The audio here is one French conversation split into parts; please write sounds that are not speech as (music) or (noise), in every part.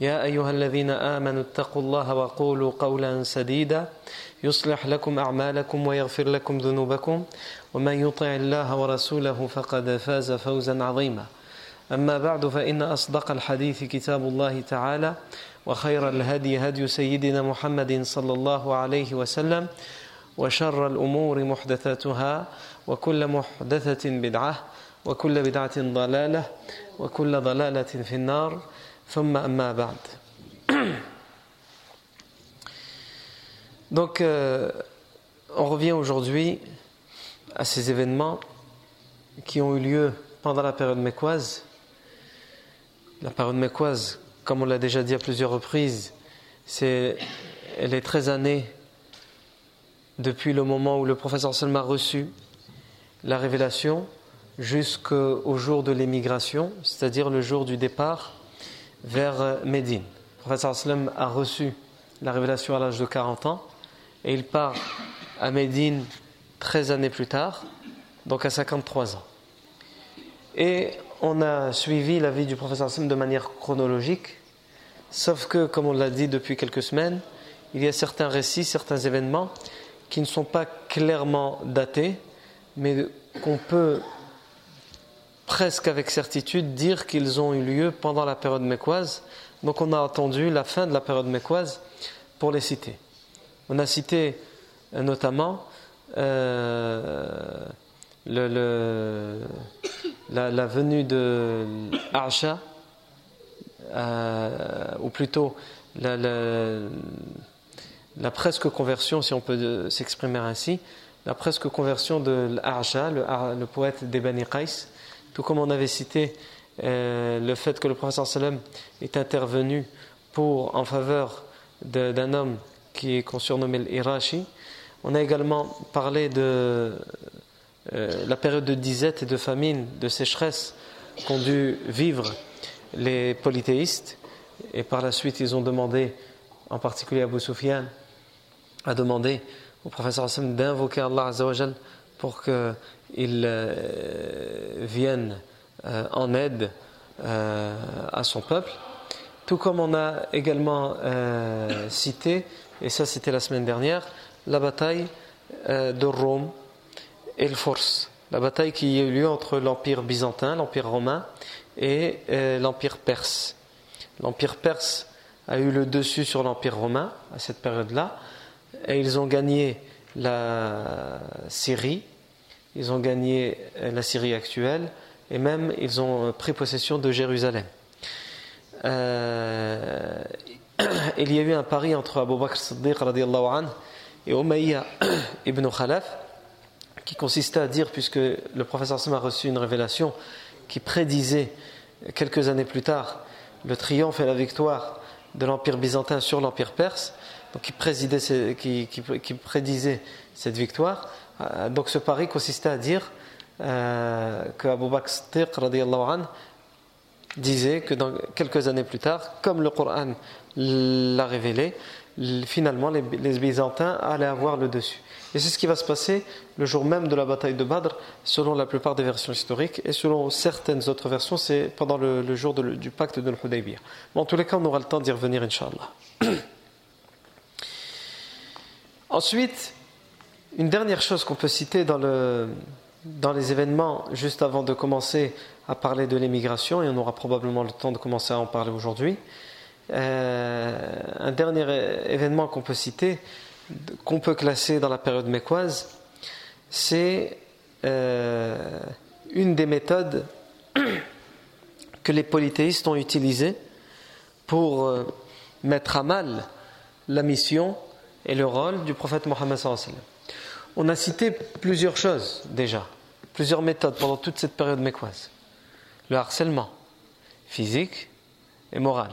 يا أيها الذين آمنوا اتقوا الله وقولوا قولا سديدا يصلح لكم أعمالكم ويغفر لكم ذنوبكم ومن يطع الله ورسوله فقد فاز فوزا عظيما. أما بعد فإن أصدق الحديث كتاب الله تعالى وخير الهدي هدي سيدنا محمد صلى الله عليه وسلم وشر الأمور محدثاتها وكل محدثة بدعة وكل بدعة ضلالة وكل ضلالة في النار. ثم أما بعد Donc, euh, on revient aujourd'hui à ces événements qui ont eu lieu pendant la période mécoise. La période mécoise, comme on l'a déjà dit à plusieurs reprises, c'est les 13 années depuis le moment où le professeur Salma a reçu la révélation jusqu'au jour de l'émigration, c'est-à-dire le jour du départ vers Médine. Le professeur Sallam a reçu la révélation à l'âge de 40 ans et il part à Médine 13 années plus tard, donc à 53 ans. Et on a suivi la vie du professeur Sallam de manière chronologique, sauf que, comme on l'a dit depuis quelques semaines, il y a certains récits, certains événements qui ne sont pas clairement datés, mais qu'on peut presque avec certitude dire qu'ils ont eu lieu pendant la période mécoise. Donc on a attendu la fin de la période mécoise pour les citer. On a cité euh, notamment euh, la, venue de Arsha, euh, ou plutôt la, presque conversion, si on peut s'exprimer ainsi, la presque conversion de l'Arsha, le, poète d'Ebani Qais, comme on avait cité euh, le fait que le professeur sallam est intervenu pour, en faveur d'un homme qui est qu'on surnommait l'Irashi. On a également parlé de euh, la période de disette et de famine, de sécheresse qu'ont dû vivre les polythéistes. Et par la suite, ils ont demandé, en particulier Abu Sufyan, a demandé au professeur Hassan d'invoquer Allah pour qu'il euh, vienne euh, en aide euh, à son peuple. Tout comme on a également cité, et ça c'était la semaine dernière, la bataille de Rome et le Force. La bataille qui a eu lieu entre l'Empire byzantin, l'Empire romain et l'Empire perse. L'Empire perse a eu le dessus sur l'Empire romain à cette période-là, et ils ont gagné la Syrie, ils ont gagné la Syrie actuelle, et même ils ont pris possession de Jérusalem. Euh, (clears throat) il y a eu un pari entre Abu Bakr Siddiq an, et Umayya (clears throat) ibn Khalaf qui consistait à dire, puisque le professeur Sam a reçu une révélation qui prédisait quelques années plus tard le triomphe et la victoire de l'Empire byzantin sur l'Empire perse, donc qui, présidait, qui prédisait cette victoire. Euh, donc ce pari consistait à dire euh, que Abu Bakr disait que dans quelques années plus tard, comme le Coran l'a révélé, finalement les, Byzantins allaient avoir le dessus. Et c'est ce qui va se passer le jour même de la bataille de Badr, selon la plupart des versions historiques, et selon certaines autres versions, c'est pendant le, jour du pacte de l'Hudaybiyah. Bon, en tous les cas, on aura le temps d'y revenir, Inch'Allah. (clears throat) Ensuite, une dernière chose qu'on peut citer dans, le, dans les événements, juste avant de commencer à parler de l'émigration, et on aura probablement le temps de commencer à en parler aujourd'hui. Euh, un dernier événement qu'on peut citer, qu'on peut classer dans la période mécoise, c'est euh, une des méthodes (clears throat) que les polythéistes ont utilisées pour euh, mettre à mal la mission et le rôle du prophète Mohammed. On a cité plusieurs choses déjà, plusieurs méthodes pendant toute cette période mécoise. Le harcèlement physique et moral.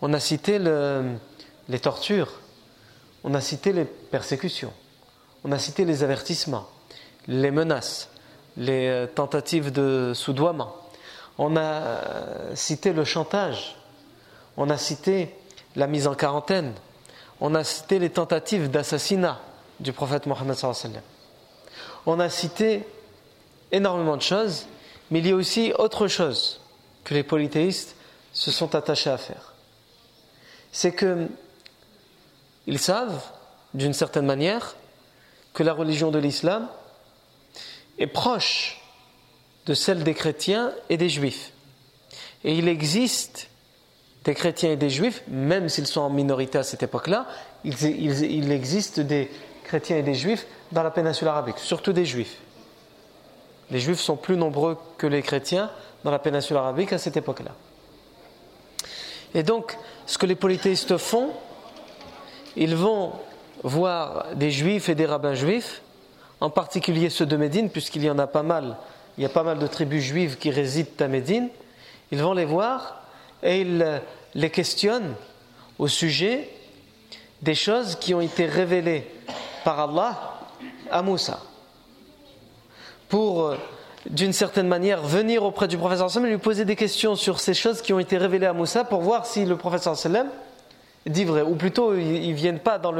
On a cité les tortures, on a cité les persécutions, on a cité les avertissements, les menaces, les euh, tentatives de soudoiement. On a euh, cité le chantage, on a cité la mise en quarantaine, on a cité les tentatives d'assassinat du prophète Mohammed. On a cité énormément de choses, mais il y a aussi autre chose que les polythéistes se sont attachés à faire. C'est que ils savent, d'une certaine manière, que la religion de l'islam est proche de celle des chrétiens et des juifs. Et il existe des chrétiens et des juifs, même s'ils sont en minorité à cette époque-là, il, existe des chrétiens et des juifs dans la péninsule arabique, surtout des juifs. Les juifs sont plus nombreux que les chrétiens dans la péninsule arabique à cette époque-là. Et donc, ce que les polythéistes font, ils vont voir des juifs et des rabbins juifs, en particulier ceux de Médine, puisqu'il y en a pas mal, il y a pas mal de tribus juives qui résident à Médine, ils vont les voir et ils les questionnent au sujet des choses qui ont été révélées par Allah à Moussa. Pour, euh, d'une certaine manière, venir auprès du professeur sallam et lui poser des questions sur ces choses qui ont été révélées à Moussa pour voir si le professeur sallam dit vrai. Ou plutôt, ils ne viennent pas dans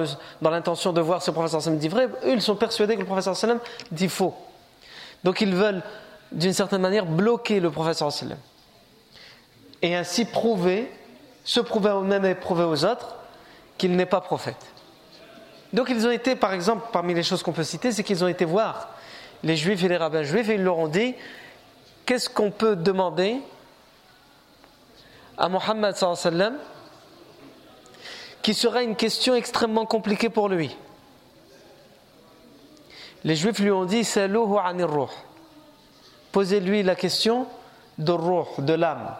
l'intention de voir si le professeur sallam dit vrai, eux, ils sont persuadés que le professeur sallam dit faux. Donc ils veulent, d'une certaine manière, bloquer le professeur sallam. Et ainsi prouver, se prouver à eux-mêmes et prouver aux autres qu'il n'est pas prophète. Donc ils ont été, par exemple, parmi les choses qu'on peut citer, c'est qu'ils ont été voir les juifs et les rabbins juifs et ils leur ont dit qu'est-ce qu'on peut demander à Mohammed sallam qui sera une question extrêmement compliquée pour lui? Les juifs lui ont dit Posez-lui la question de ruh, de l'âme.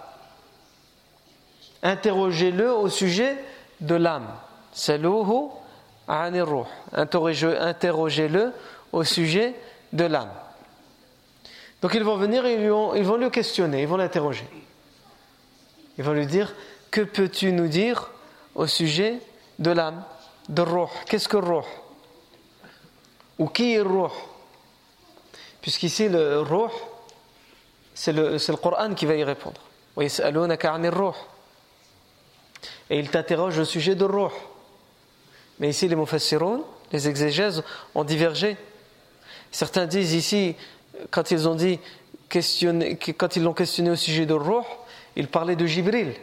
Interrogez-le au sujet de l'âme. Saluhu. Interrogez-le au sujet de l'âme. Donc ils vont venir et ils vont, le questionner, ils vont l'interroger. Ils vont lui dire Que peux-tu nous dire au sujet de l'âme, de ruh? Qu'est-ce que ruh? Ou qui est ruh? Puisqu'ici le ruh, c'est le, Coran qui va y répondre. Et il t'interroge au sujet de ruh. Mais ici, les mufassiroun, les exégèses ont divergé. Certains disent ici, quand ils ont dit quand ils l'ont questionné au sujet de Ruh, ils parlaient de Jibril.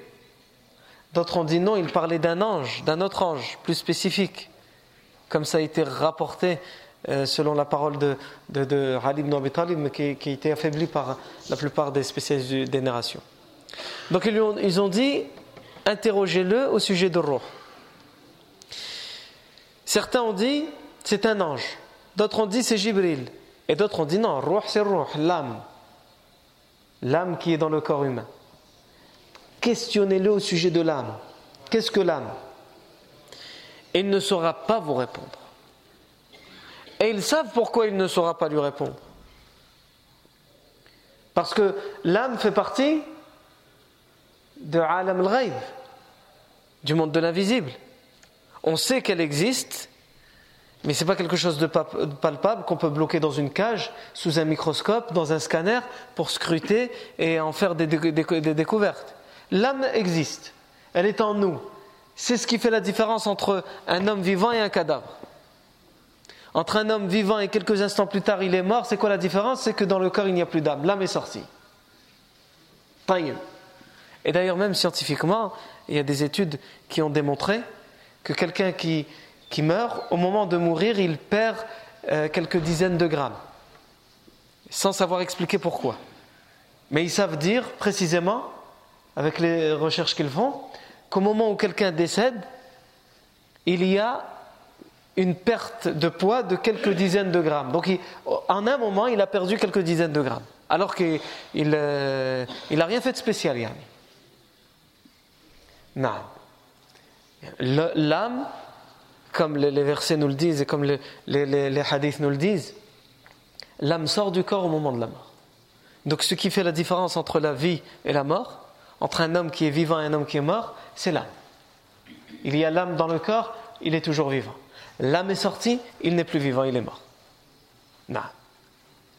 D'autres ont dit non, ils parlaient d'un ange, d'un autre ange, plus spécifique. Comme ça a été rapporté euh, selon la parole de, de, de Ali ibn qui a été affaibli par la plupart des spécialistes des narrations. Donc ils ont, ils ont dit interrogez-le au sujet de Ruh. Certains ont dit c'est un ange, d'autres ont dit c'est Jibril, et d'autres ont dit non, Ruh c'est l'âme, l'âme qui est dans le corps humain. Questionnez-le au sujet de l'âme. Qu'est-ce que l'âme? Il ne saura pas vous répondre. Et ils savent pourquoi il ne saura pas lui répondre. Parce que l'âme fait partie de Alam al du monde de l'invisible. On sait qu'elle existe, mais ce n'est pas quelque chose de palpable qu'on peut bloquer dans une cage, sous un microscope, dans un scanner, pour scruter et en faire des, découvertes. L'âme existe, elle est en nous. C'est ce qui fait la différence entre un homme vivant et un cadavre. Entre un homme vivant et quelques instants plus tard il est mort, c'est quoi la différence? C'est que dans le corps il n'y a plus d'âme, l'âme est sortie. Et d'ailleurs même scientifiquement, il y a des études qui ont démontré que quelqu'un qui, qui meurt, au moment de mourir, il perd euh, quelques dizaines de grammes, sans savoir expliquer pourquoi. Mais ils savent dire précisément, avec les recherches qu'ils font, qu'au moment où quelqu'un décède, il y a une perte de poids de quelques dizaines de grammes. Donc en un moment, il a perdu quelques dizaines de grammes. Alors qu'il n'a euh, rien fait de spécial. Yani. Non. L'âme, comme les versets nous le disent et comme les, hadiths nous le disent, l'âme sort du corps au moment de la mort. Donc ce qui fait la différence entre la vie et la mort, entre un homme qui est vivant et un homme qui est mort, c'est l'âme. Il y a l'âme dans le corps, il est toujours vivant. L'âme est sortie, il n'est plus vivant, il est mort. Non.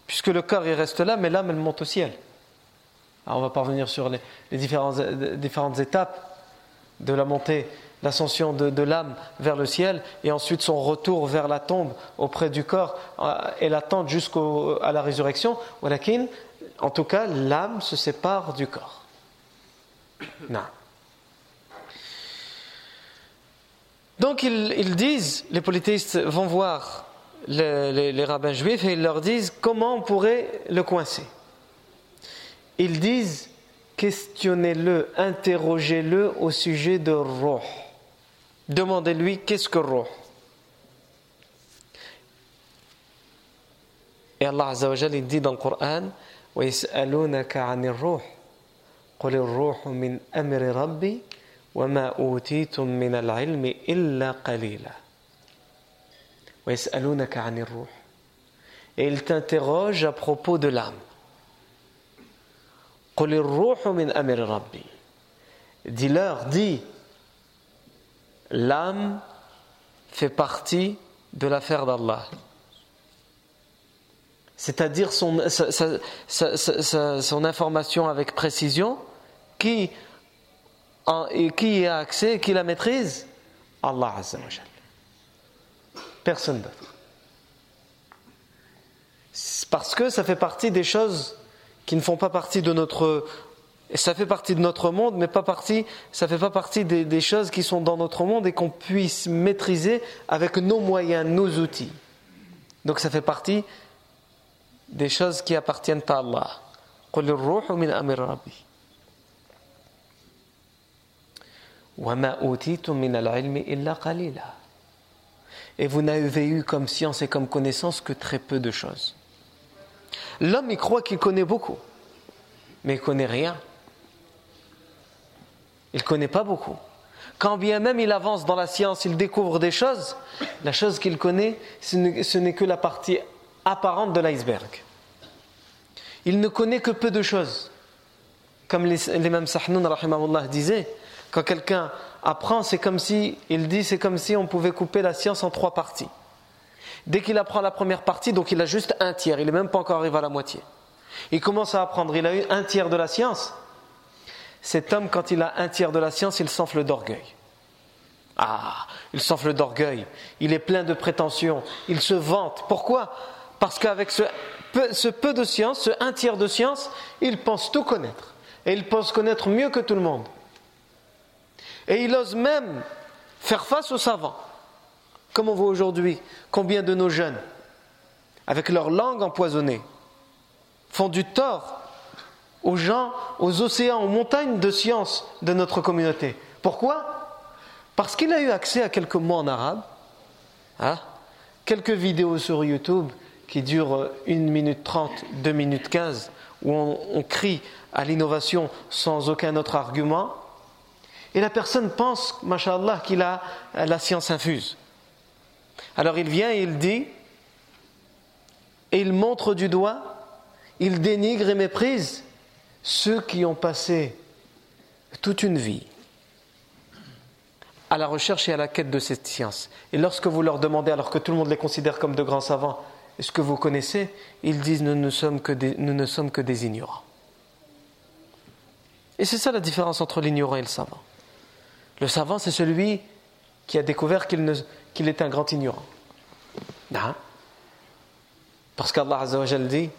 Puisque le corps il reste là, mais l'âme elle monte au ciel. Alors on va parvenir sur les, différentes, étapes de la montée, l'ascension de, l'âme vers le ciel, et ensuite son retour vers la tombe auprès du corps euh, et l'attente jusqu'à la résurrection. En tout cas, l'âme se sépare du corps. (coughs) Non. Donc ils, disent, les polythéistes vont voir les, rabbins juifs et ils leur disent comment on pourrait le coincer. Ils disent questionnez-le, interrogez-le au sujet de roh. Demandez-lui qu'est-ce que roh. Et Allah Azza wa il dit dans le Coran وَيَسْأَلُونَكَ عَنِ الرُّوحِ قُلِ الرُّوحُ مِنْ أَمْرِ رَبِّي وما أوتيتم من العلم إلا قليلا ويسألونك عن الروح Et il t'interroge à propos de l'âme. قل الروح من أمر ربي Dis-leur, dis, l'âme fait partie de l'affaire d'Allah. C'est-à-dire son, information avec précision qui y a accès, qui la maîtrise? Allah Azza Personne d'autre. Parce que ça fait partie des choses qui ne font pas partie de notre ça fait partie de notre monde, mais pas partie, ça fait pas partie des, choses qui sont dans notre monde et qu'on puisse maîtriser avec nos moyens, nos outils. Donc ça fait partie des choses qui appartiennent à Allah. Et vous n'avez eu comme science et comme connaissance que très peu de choses. L'homme, il croit qu'il connaît beaucoup, mais il connaît rien. Il connaît pas beaucoup. Quand bien même il avance dans la science, il découvre des choses, la chose qu'il connaît, ce n'est que la partie apparente de l'iceberg. Il ne connaît que peu de choses. Comme l'imam Sahnoun disait, quand quelqu'un apprend, c'est comme si, il dit, c'est comme si on pouvait couper la science en trois parties. Dès qu'il apprend la première partie, donc il a juste un tiers, il n'est même pas encore arrivé à la moitié. Il commence à apprendre, il a eu un tiers de la science. Cet homme, quand il a un tiers de la science, il s'enfle d'orgueil. Ah, il s'enfle d'orgueil, il est plein de prétentions, il se vante. Pourquoi? Parce qu'avec ce peu de science, ce un tiers de science, il pense tout connaître. Et il pense connaître mieux que tout le monde. Et il ose même faire face aux savants. Comme on voit aujourd'hui, combien de nos jeunes, avec leur langue empoisonnée, font du tort aux gens, aux océans, aux montagnes de science de notre communauté. Pourquoi? Parce qu'il a eu accès à quelques mots en arabe, hein, quelques vidéos sur YouTube qui durent 1 minute 30, 2 minutes 15, où on, on crie à l'innovation sans aucun autre argument, et la personne pense, mashallah, qu'il a la science infuse. Alors il vient et il dit, et il montre du doigt, il dénigre et méprise ceux qui ont passé toute une vie à la recherche et à la quête de cette science. Et lorsque vous leur demandez, alors que tout le monde les considère comme de grands savants, est-ce que vous connaissez? Ils disent nous ne sommes que des, nous ne sommes que des ignorants. Et c'est ça la différence entre l'ignorant et le savant. Le savant, c'est celui qui a découvert qu'il est un grand ignorant. Non. Parce qu'Allah dit,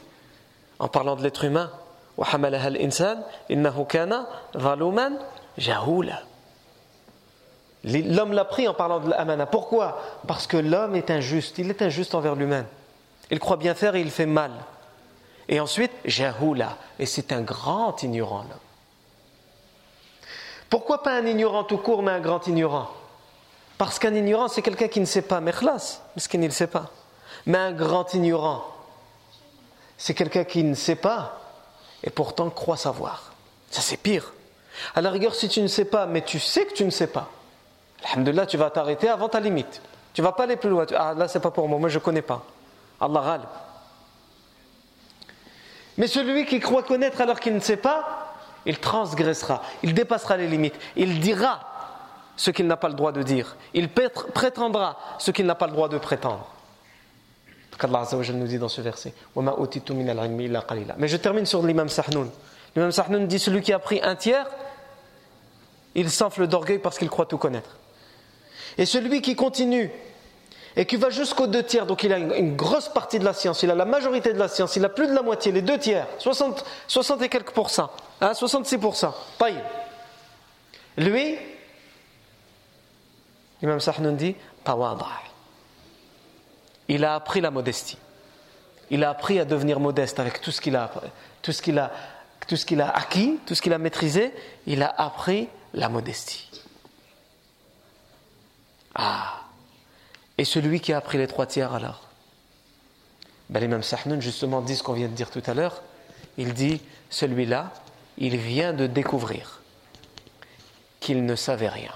en parlant de l'être humain, L'homme l'a pris en parlant de l'amana. Pourquoi? Parce que l'homme est injuste. Il est injuste envers lui-même. Il croit bien faire et il fait mal. Et ensuite, jahula. Et c'est un grand ignorant, l'homme. Pourquoi pas un ignorant tout court, mais un grand ignorant? Parce qu'un ignorant, c'est quelqu'un qui ne sait pas. Mais parce qu'il ne sait pas. Mais un grand ignorant, c'est quelqu'un qui ne sait pas et pourtant croit savoir. Ça, c'est pire. À la rigueur, si tu ne sais pas, mais tu sais que tu ne sais pas, Alhamdulillah, tu vas t'arrêter avant ta limite. Tu vas pas aller plus loin. Ah, là, c'est pas pour moi. Moi, je ne connais pas. Allah râle. Mais celui qui croit connaître alors qu'il ne sait pas, il transgressera, il dépassera les limites, il dira ce qu'il n'a pas le droit de dire, il prétendra ce qu'il n'a pas le droit de prétendre. Qu'Allah nous dit dans ce verset Mais je termine sur l'imam Sahnoun. L'imam Sahnoun dit celui qui a pris un tiers, il s'enfle d'orgueil parce qu'il croit tout connaître. Et celui qui continue et qui va jusqu'aux deux tiers, donc il a une, grosse partie de la science, il a la majorité de la science, il a plus de la moitié, les deux tiers, 60, 60 et quelques pourcents, hein, 66%. Paï. Lui, Imam Sahnoun dit, il a appris la modestie. Il a appris à devenir modeste avec tout ce qu'il a, tout ce qu'il a, tout ce qu'il a acquis, tout ce qu'il a maîtrisé. Il a appris la modestie. Ah et celui qui a appris les trois tiers alors? Ben, L'imam Sahnoun justement dit ce qu'on vient de dire tout à l'heure. Il dit, celui-là, il vient de découvrir qu'il ne savait rien.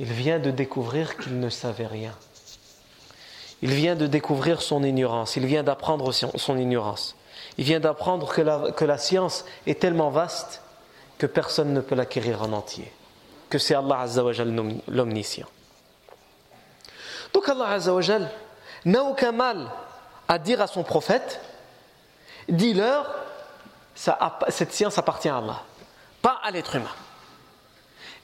Il vient de découvrir qu'il ne savait rien. Il vient de découvrir son ignorance. Il vient d'apprendre son ignorance. Il vient d'apprendre que la, science est tellement vaste que personne ne peut l'acquérir en entier. Que c'est Allah Azzawajal l'omniscient. Donc Allah Azzawajal n'a aucun mal à dire à son prophète dis-leur, cette science appartient à Allah, pas à l'être humain.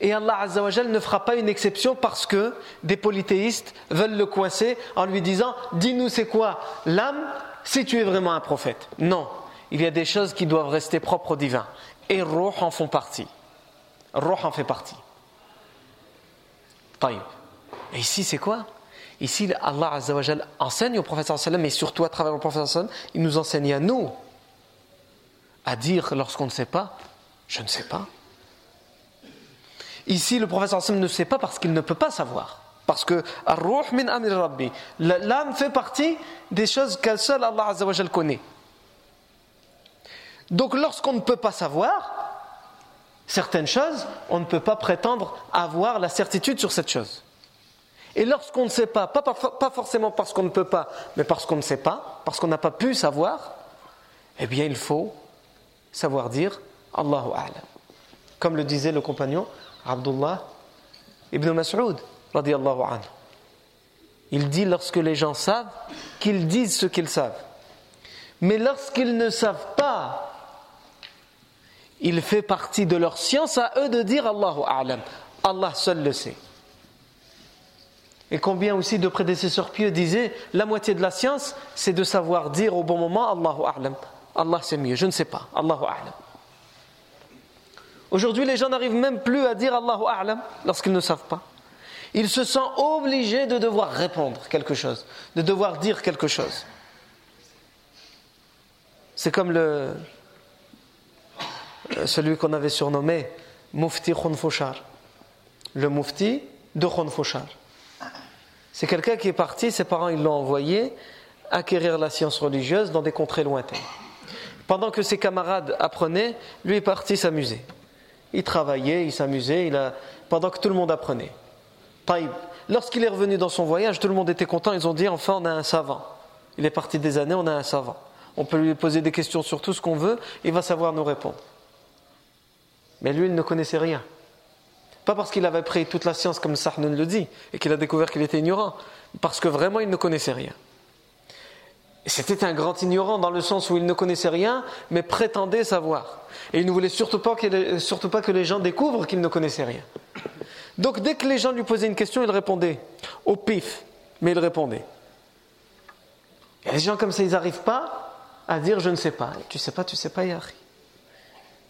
Et Allah Azzawajal ne fera pas une exception parce que des polythéistes veulent le coincer en lui disant Dis-nous c'est quoi l'âme si tu es vraiment un prophète. Non, il y a des choses qui doivent rester propres au divin. Et Roh en font partie. Roh en fait partie. Et ici c'est quoi? Ici, Allah Azzawajal enseigne au prophète sallam, et surtout à travers le prophète sallam, il nous enseigne à nous à dire lorsqu'on ne sait pas, je ne sais pas. Ici, le prophète sallam ne sait pas parce qu'il ne peut pas savoir. Parce que l'âme fait partie des choses qu'un seul Allah Azzawajal connaît. Donc lorsqu'on ne peut pas savoir certaines choses, on ne peut pas prétendre avoir la certitude sur cette chose. Et lorsqu'on ne sait pas, pas, forcément parce qu'on ne peut pas, mais parce qu'on ne sait pas, parce qu'on n'a pas pu savoir, eh bien il faut savoir dire Allahu A'lam. Comme le disait le compagnon Abdullah ibn Mas'ud, radiallahu anhu. Il dit lorsque les gens savent, qu'ils disent ce qu'ils savent. Mais lorsqu'ils ne savent pas, il fait partie de leur science à eux de dire Allahu A'lam. Allah seul le sait. Et combien aussi de prédécesseurs pieux disaient la moitié de la science, c'est de savoir dire au bon moment Allahu A'lam. Allah c'est mieux, je ne sais pas. Allahu A'lam. Aujourd'hui, les gens n'arrivent même plus à dire Allahu A'lam lorsqu'ils ne savent pas. Ils se sentent obligés de devoir répondre quelque chose, de devoir dire quelque chose. C'est comme le, celui qu'on avait surnommé Mufti Khunfushar. Le Mufti de Khunfushar. C'est quelqu'un qui est parti, ses parents l'ont envoyé acquérir la science religieuse dans des contrées lointaines. Pendant que ses camarades apprenaient, lui est parti s'amuser. Il travaillait, il s'amusait, il a... pendant que tout le monde apprenait. Lorsqu'il est revenu dans son voyage, tout le monde était content, ils ont dit enfin on a un savant. Il est parti des années, on a un savant. On peut lui poser des questions sur tout ce qu'on veut, il va savoir nous répondre. Mais lui, il ne connaissait rien. Pas parce qu'il avait pris toute la science comme Sahnoun le dit et qu'il a découvert qu'il était ignorant, parce que vraiment il ne connaissait rien. C'était un grand ignorant dans le sens où il ne connaissait rien, mais prétendait savoir. Et il ne voulait surtout pas, surtout pas que les gens découvrent qu'il ne connaissait rien. Donc dès que les gens lui posaient une question, il répondait au pif, mais il répondait. Et les gens comme ça, ils n'arrivent pas à dire je ne sais pas. Tu sais pas, tu sais pas, Yahri.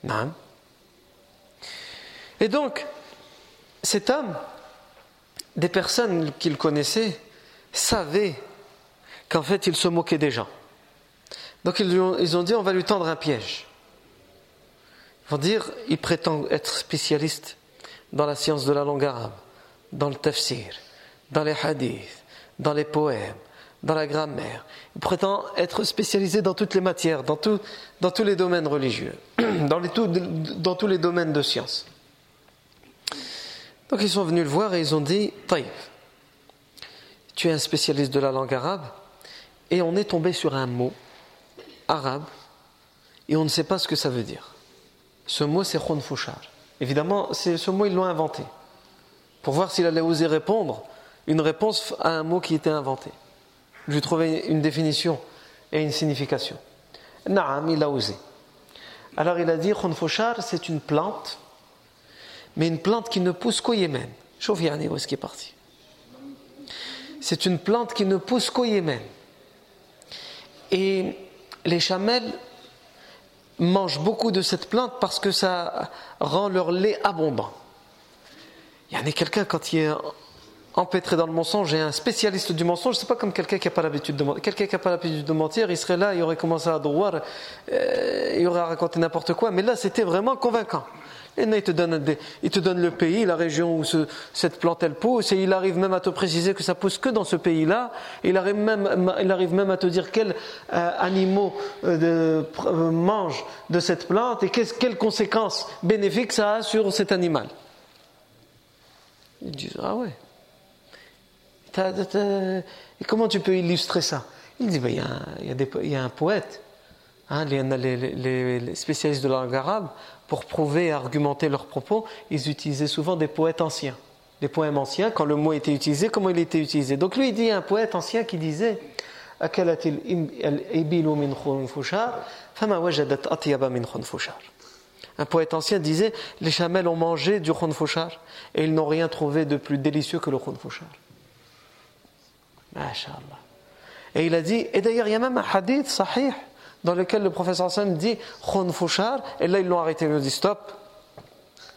Non. Et donc, cet homme, des personnes qu'il connaissait, savaient qu'en fait il se moquait des gens. Donc ils, ont, dit on va lui tendre un piège. Ils vont dire il prétend être spécialiste dans la science de la langue arabe, dans le tafsir, dans les hadiths, dans les poèmes, dans la grammaire. Il prétend être spécialisé dans toutes les matières, dans, tous les domaines religieux, (clears throat) dans, dans tous les domaines de science. Donc ils sont venus le voir et ils ont dit Taïf, tu es un spécialiste de la langue arabe, et on est tombé sur un mot arabe, et on ne sait pas ce que ça veut dire. Ce mot, c'est khonfouchar. Évidemment, ce mot, ils l'ont inventé, pour voir s'il allait oser répondre une réponse à un mot qui était inventé. Lui trouver une définition et une signification. Naam, il a osé. Alors il a dit khonfouchar, c'est une plante mais une plante qui ne pousse qu'au Yémen. Chauffe où est-ce qu'il est parti? C'est une plante qui ne pousse qu'au Yémen. Et les chamelles mangent beaucoup de cette plante parce que ça rend leur lait abondant. Il y en a quelqu'un quand il est empêtré dans le mensonge et un spécialiste du mensonge, c'est pas comme quelqu'un qui n'a pas l'habitude de mentir. Quelqu'un qui n'a pas l'habitude de mentir, il serait là, il aurait commencé à droire, euh, il aurait raconté n'importe quoi, mais là c'était vraiment convaincant. Et il te, donne il te donne le pays, la région où cette plante elle pousse, et il arrive même à te préciser que ça pousse que dans ce pays-là. Il arrive même, il arrive même à te dire quels euh, animaux euh, euh, mangent de cette plante et quelles conséquences bénéfiques ça a sur cet animal. Ils disent Ah ouais. Comment tu peux illustrer ça? Il dit ben, il, y a, un poète, hein, les, spécialistes de la langue arabe pour prouver et argumenter leurs propos, ils utilisaient souvent des poètes anciens, des poèmes anciens, quand le mot était utilisé, comment il était utilisé? Donc lui, il dit un poète ancien qui disait un poète ancien disait Les chamelles ont mangé du khunfushar et ils n'ont rien trouvé de plus délicieux que le khunfushar. Et il a dit, et d'ailleurs il y a même un hadith sahih dans lequel le professeur Hassan dit Khonfouchar, et là ils l'ont arrêté, ils ont dit stop,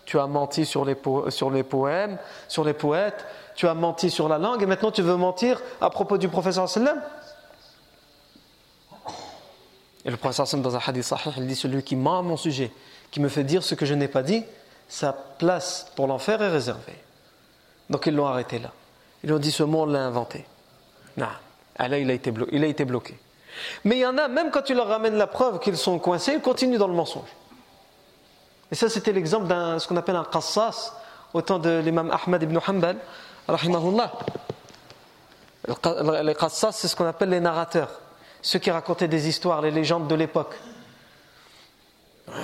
tu as menti sur les, poèmes, sur les poètes, tu as menti sur la langue, et maintenant tu veux mentir à propos du professeur sallam Et le professeur Hassan dans un hadith sahih, il dit celui qui ment à mon sujet, qui me fait dire ce que je n'ai pas dit, sa place pour l'enfer est réservée. Donc ils l'ont arrêté là. Ils ont dit ce mot, on l'a inventé. Non. Ah, là, il a été Il a été bloqué. Mais il y en a, même quand tu leur ramènes la preuve qu'ils sont coincés, ils continuent dans le mensonge. Et ça, c'était l'exemple d'un ce qu'on appelle un qassas, au temps de l'imam Ahmad ibn Hanbal, rahimahullah. Les qassas, c'est ce qu'on appelle les narrateurs, ceux qui racontaient des histoires, les légendes de l'époque.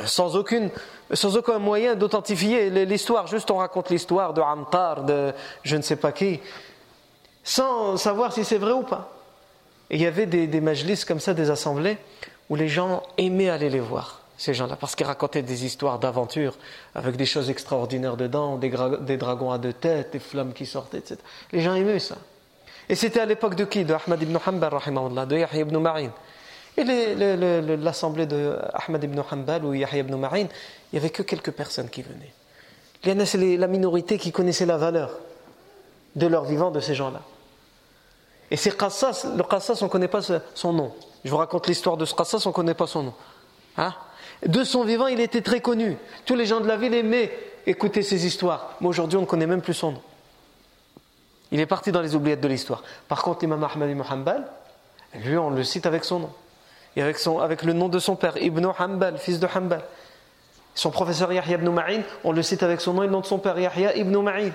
Sans, aucun moyen d'authentifier l'histoire, juste on raconte l'histoire de Antar, de je ne sais pas qui, sans savoir si c'est vrai ou pas. Et il y avait des, des majlis comme ça, des assemblées, où les gens aimaient aller les voir, ces gens-là, parce qu'ils racontaient des histoires d'aventure, avec des choses extraordinaires dedans, des, dragons à deux têtes, des flammes qui sortaient, etc. Les gens aimaient ça. Et c'était à l'époque de qui? De Ahmad ibn Hanbal, de Yahya ibn Ma'in. Et l'assemblée de Ahmad ibn Hanbal ou Yahya ibn Ma'in, il n'y avait que quelques personnes qui venaient. C'est la minorité qui connaissait la valeur de leur vivant de ces gens-là. Et c'est Qassas, le Qassas, on ne connaît pas son nom. Je vous raconte l'histoire de ce Qassas, on ne connaît pas son nom. Hein? de son vivant, il était très connu. Tous les gens de la ville aimaient écouter ses histoires. Mais aujourd'hui, on ne connaît même plus son nom. Il est parti dans les oubliettes de l'histoire. Par contre, l'imam Ahmad ibn Hanbal, lui, on le cite avec son nom. Et avec, avec le nom de son père, Ibn Hanbal, fils de Hanbal. Son professeur Yahya ibn Ma'in, on le cite avec son nom et le nom de son père, Yahya ibn Ma'in.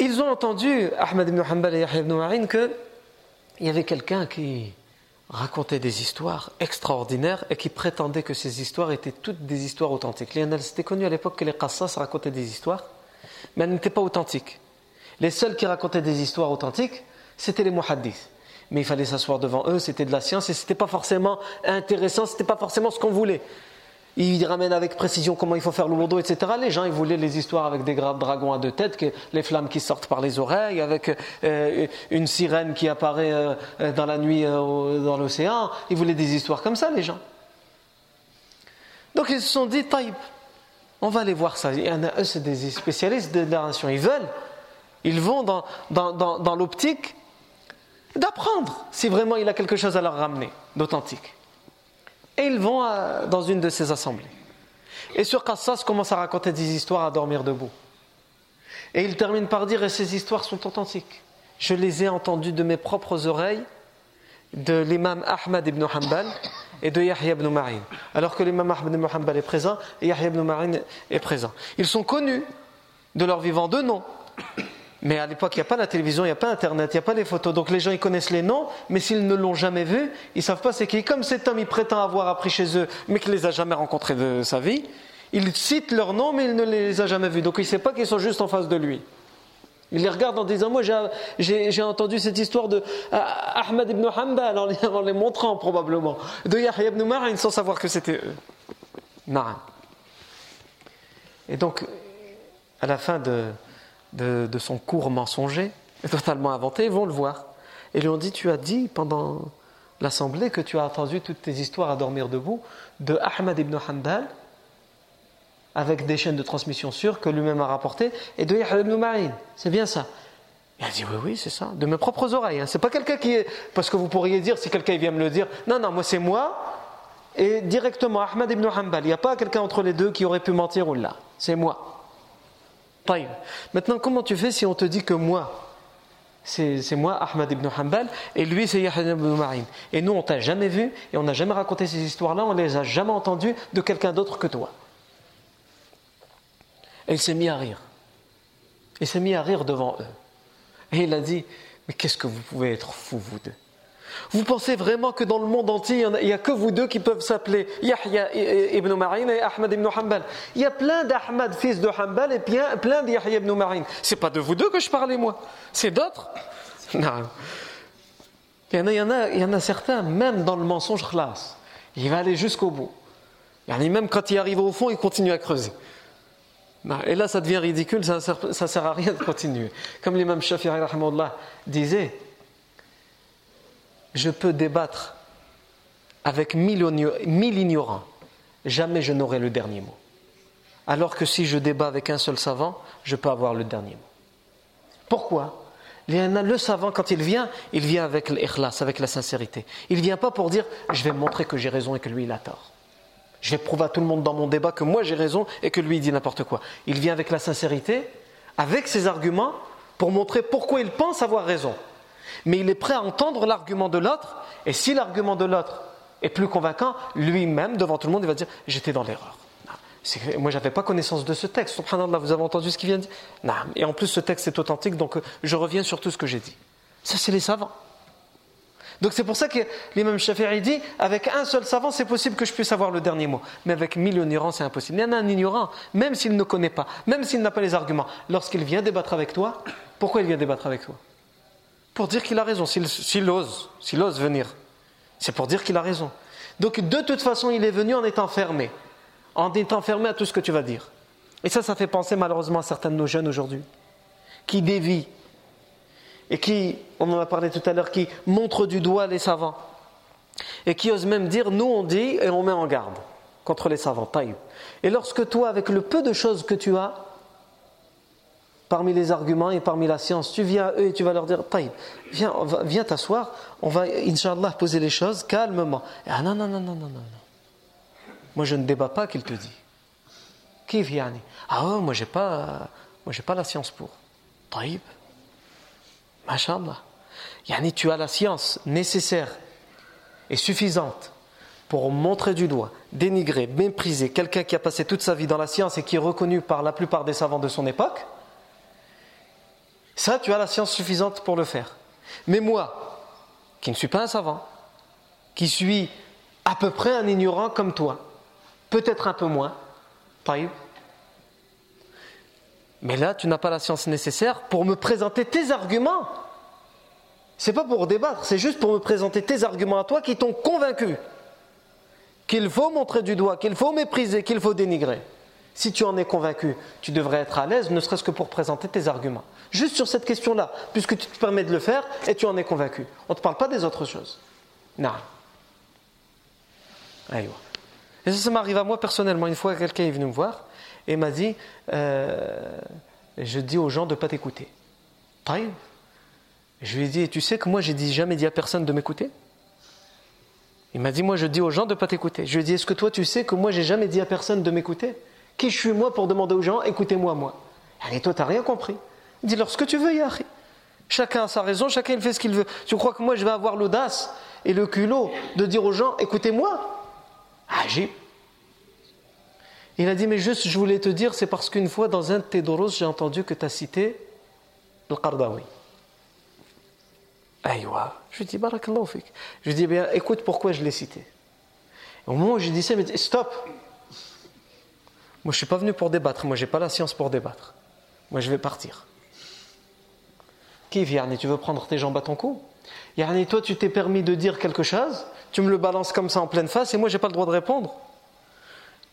Ils ont entendu, Ahmed ibn Hanbal et Yahya ibn Ma'in, qu'il y avait quelqu'un qui racontait des histoires extraordinaires et qui prétendait que ces histoires étaient toutes des histoires authentiques. C'était connu à l'époque que les Qassas racontaient des histoires, mais elles n'étaient pas authentiques. Les seuls qui racontaient des histoires authentiques, c'était les muhaddiths. Mais il fallait s'asseoir devant eux, c'était de la science et c'était pas forcément intéressant, c'était pas forcément ce qu'on voulait il ramène avec précision comment il faut faire le lourdeau, etc. Les gens, ils voulaient les histoires avec des dragons à deux têtes, les flammes qui sortent par les oreilles, avec euh, une sirène qui apparaît euh, dans la nuit euh, dans l'océan. Ils voulaient des histoires comme ça, les gens. Donc ils se sont dit, taïb, on va aller voir ça. Eux, c'est des spécialistes de narration. Ils veulent, ils vont dans, dans, dans, dans l'optique d'apprendre si vraiment il a quelque chose à leur ramener d'authentique et ils vont dans une de ces assemblées. Et ce Qassas commence à raconter des histoires à dormir debout. Et il termine par dire, et ces histoires sont authentiques. Je les ai entendues de mes propres oreilles de l'imam Ahmad ibn Hanbal et de Yahya ibn Ma'in. Alors que l'imam Ahmad ibn Hanbal est présent et Yahya ibn Ma'in est présent. Ils sont connus de leur vivant de nom. Mais à l'époque, il n'y a pas la télévision, il n'y a pas Internet, il n'y a pas les photos. Donc les gens, ils connaissent les noms, mais s'ils ne l'ont jamais vu, ils ne savent pas c'est qui. Comme cet homme, il prétend avoir appris chez eux, mais qu'il ne les a jamais rencontrés de sa vie, il cite leurs noms, mais il ne les a jamais vus. Donc il ne sait pas qu'ils sont juste en face de lui. Il les regarde en disant Moi, j'ai entendu cette histoire de euh, Ahmad ibn Hanbal en, les montrant probablement, de Yahya ibn Ma'in sans savoir que c'était eux. Non. Et donc, à la fin de, de, son cours mensonger, totalement inventé, vont le voir. Et lui ont dit Tu as dit pendant l'assemblée que tu as entendu toutes tes histoires à dormir debout de Ahmad ibn Hanbal avec des chaînes de transmission sûres que lui-même a rapportées, et de Yahya ibn Ma'in. C'est bien ça. Il a dit oui, oui, c'est ça, de mes propres oreilles. Hein. C'est pas quelqu'un qui est. Parce que vous pourriez dire, si quelqu'un vient me le dire, non, non, moi c'est moi, et directement Ahmad ibn Hanbal. Il n'y a pas quelqu'un entre les deux qui aurait pu mentir ou là. C'est moi. Maintenant, comment tu fais si on te dit que moi, c'est moi, Ahmad ibn Hanbal, et lui, c'est Yahya ibn Ma'in? Et nous, on t'a jamais vu, et on n'a jamais raconté ces histoires-là, on les a jamais entendues de quelqu'un d'autre que toi. Et il s'est mis à rire. Il s'est mis à rire devant eux. Et il a dit, mais qu'est-ce que vous pouvez être fous, vous deux? Vous pensez vraiment que dans le monde entier, il n'y a, que vous deux qui peuvent s'appeler Yahya ibn Ma'in et Ahmad ibn Hanbal Il y a plein d'Ahmad, fils de Hanbal, et plein, plein de Yahya ibn Ma'in. C'est pas de vous deux que je parlais, moi. C'est d'autres (laughs) Non. Il y, en a, il, y en a, il y en a certains, même dans le mensonge classe, il va aller jusqu'au bout. Même quand il arrive au fond, il continue à creuser. Et là, ça devient ridicule, ça ne sert, à rien de continuer. Comme l'imam Shafi'i disait, je peux débattre avec mille, ignorants, jamais je n'aurai le dernier mot. Alors que si je débat avec un seul savant, je peux avoir le dernier mot. Pourquoi? Le savant, quand il vient, il vient avec l'ikhlas, avec la sincérité. Il ne vient pas pour dire je vais montrer que j'ai raison et que lui il a tort. Je vais prouver à tout le monde dans mon débat que moi j'ai raison et que lui il dit n'importe quoi. Il vient avec la sincérité, avec ses arguments, pour montrer pourquoi il pense avoir raison. Mais il est prêt à entendre l'argument de l'autre, et si l'argument de l'autre est plus convaincant, lui-même, devant tout le monde, il va dire J'étais dans l'erreur. Moi, je n'avais pas connaissance de ce texte. Subhanallah, vous avez entendu ce qu'il vient de dire? Non. Et en plus, ce texte est authentique, donc je reviens sur tout ce que j'ai dit. Ça, c'est les savants. Donc c'est pour ça que l'imam Shafi'i dit avec un seul savant, c'est possible que je puisse avoir le dernier mot. Mais avec mille ignorants, c'est impossible. Il y en a un ignorant, même s'il ne connaît pas, même s'il n'a pas les arguments, lorsqu'il vient débattre avec toi, pourquoi il vient débattre avec toi? Pour dire qu'il a raison, s'il ose, s'il ose venir. C'est pour dire qu'il a raison. Donc de toute façon, il est venu en étant fermé, en étant fermé à tout ce que tu vas dire. Et ça, ça fait penser malheureusement à certains de nos jeunes aujourd'hui, qui dévient et qui, on en a parlé tout à l'heure, qui montre du doigt les savants et qui ose même dire nous on dit et on met en garde contre les savants. Taïb. Et lorsque toi, avec le peu de choses que tu as, parmi les arguments et parmi la science, tu viens à eux et tu vas leur dire Taïb, viens, viens t'asseoir, on va, inshallah, poser les choses calmement. ah non, non, non, non, non, non. Moi je ne débat pas qu'il te dit. Qui vient Ah oh, moi j'ai pas, moi j'ai pas la science pour. Taïb. Masha'Allah. Yani, tu as la science nécessaire et suffisante pour montrer du doigt, dénigrer, mépriser quelqu'un qui a passé toute sa vie dans la science et qui est reconnu par la plupart des savants de son époque. Ça, tu as la science suffisante pour le faire. Mais moi, qui ne suis pas un savant, qui suis à peu près un ignorant comme toi, peut-être un peu moins, mais là, tu n'as pas la science nécessaire pour me présenter tes arguments. C'est pas pour débattre, c'est juste pour me présenter tes arguments à toi qui t'ont convaincu qu'il faut montrer du doigt, qu'il faut mépriser, qu'il faut dénigrer. Si tu en es convaincu, tu devrais être à l'aise, ne serait-ce que pour présenter tes arguments. Juste sur cette question-là, puisque tu te permets de le faire et tu en es convaincu. On ne te parle pas des autres choses. Non. Et ça, ça m'arrive à moi personnellement. Une fois, quelqu'un est venu me voir et m'a dit euh, Je dis aux gens de ne pas t'écouter. Je lui ai dit Tu sais que moi, j'ai dit, jamais dit à personne de m'écouter? Il m'a dit, moi je dis aux gens de ne pas t'écouter. Je lui ai dit, est-ce que toi tu sais que moi j'ai jamais dit à personne de m'écouter? Qui je suis moi pour demander aux gens, écoutez-moi moi Et toi, tu n'as rien compris. Dis-leur ce que tu veux, Yahri. Chacun a sa raison, chacun il fait ce qu'il veut. Tu crois que moi je vais avoir l'audace et le culot de dire aux gens, écoutez-moi? Agib. Il a dit, mais juste, je voulais te dire, c'est parce qu'une fois, dans un de tes doros, j'ai entendu que tu as cité le Qardawi. Aïwa. Je lui dis, barakallahu fik. Je lui dis, bien, écoute pourquoi je l'ai cité. au moment où j'ai dit ça, il dit, stop. Moi, je ne suis pas venu pour débattre. Moi, je n'ai pas la science pour débattre. Moi, je vais partir. Qui vient Tu veux prendre tes jambes à ton cou? Yarni, toi, tu t'es permis de dire quelque chose, tu me le balances comme ça en pleine face, et moi, j'ai pas le droit de répondre.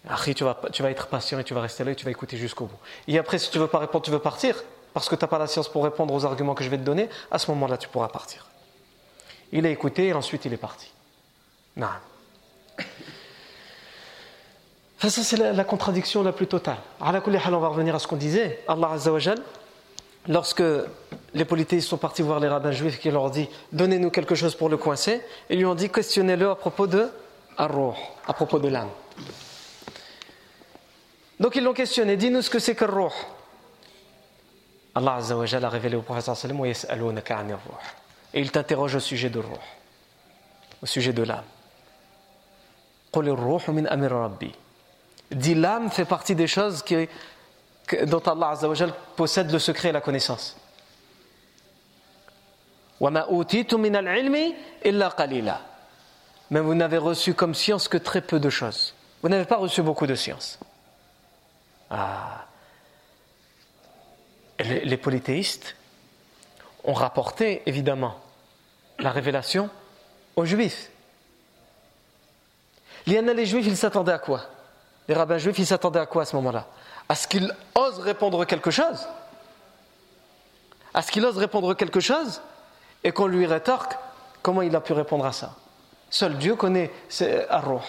Après, tu vas, tu vas être patient et tu vas rester là et tu vas écouter jusqu'au bout. Et après, si tu veux pas répondre, tu veux partir, parce que tu n'as pas la science pour répondre aux arguments que je vais te donner, à ce moment-là, tu pourras partir. Il a écouté et ensuite il est parti. Non. Ça, c'est la, contradiction la plus totale. on va revenir à ce qu'on disait. Allah Azzawajal, lorsque les polythéistes sont partis voir les rabbins juifs qui leur dit Donnez-nous quelque chose pour le coincer, ils lui ont dit Questionnez-le à propos de Ar-Ruh, à propos de l'âme. Donc ils l'ont questionné Dis-nous ce que c'est que Ruh. Allah a révélé au prophète Et il t'interroge au sujet de Ruh, au sujet de l'âme. L'âme fait partie des choses dont Allah possède le secret et la connaissance. Mais vous n'avez reçu comme science que très peu de choses. Vous n'avez pas reçu beaucoup de science. Ah. Les, les polythéistes ont rapporté évidemment la révélation aux juifs. Les juifs, ils s'attendaient à quoi? Les rabbins juifs, ils s'attendaient à quoi à ce moment-là? À ce qu'il ose répondre quelque chose, à ce qu'il ose répondre quelque chose, et qu'on lui rétorque comment il a pu répondre à ça? Seul Dieu connaît Ar-Ruh.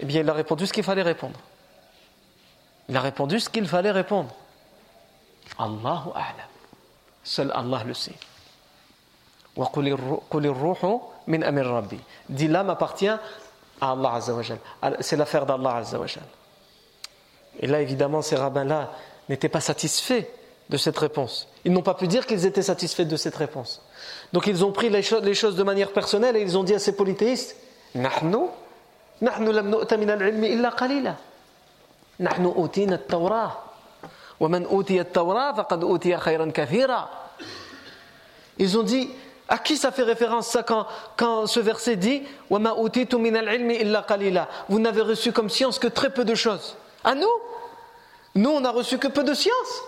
Eh bien, il a répondu ce qu'il fallait répondre. Il a répondu ce qu'il fallait répondre. Allahu A'lam. Seul Allah le sait. Dit l'âme appartient à Allah C'est l'affaire d'Allah Azzawajal. Et là, évidemment, ces rabbins-là n'étaient pas satisfaits de cette réponse. Ils n'ont pas pu dire qu'ils étaient satisfaits de cette réponse. Donc ils ont pris les, choses de manière personnelle et ils ont dit à ces polythéistes Nahnu. Wa man utiya at-tawrah faqad utiya khayran kathira. Ils ont dit à qui ça fait référence ça quand, quand ce verset dit illa qalila. Vous n'avez reçu comme science que très peu de choses. À nous? Nous, on n'a reçu que peu de science.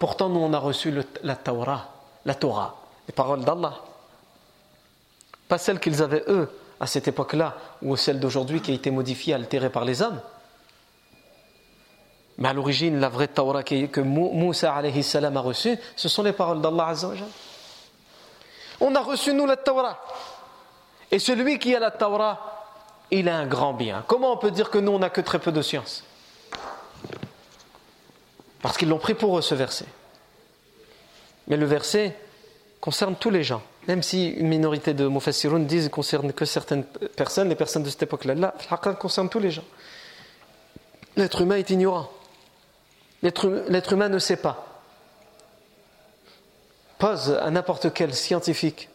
Pourtant, nous, on a reçu la Torah, la Torah, les paroles d'Allah. Pas celles qu'ils avaient eux à cette époque-là, ou celles d'aujourd'hui qui a été modifiée, altérée par les hommes. Mais à l'origine, la vraie Torah que Moussa a reçue, ce sont les paroles d'Allah On a reçu, nous, la Torah. Et celui qui a la Torah, il a un grand bien. Comment on peut dire que nous, on n'a que très peu de science? Parce qu'ils l'ont pris pour eux, ce verset. Mais le verset concerne tous les gens. Même si une minorité de Mufassiroun disent qu'il ne concerne que certaines personnes, les personnes de cette époque-là. Là, le concerne tous les gens. L'être humain est ignorant. L'être humain ne sait pas. Pose à n'importe quel scientifique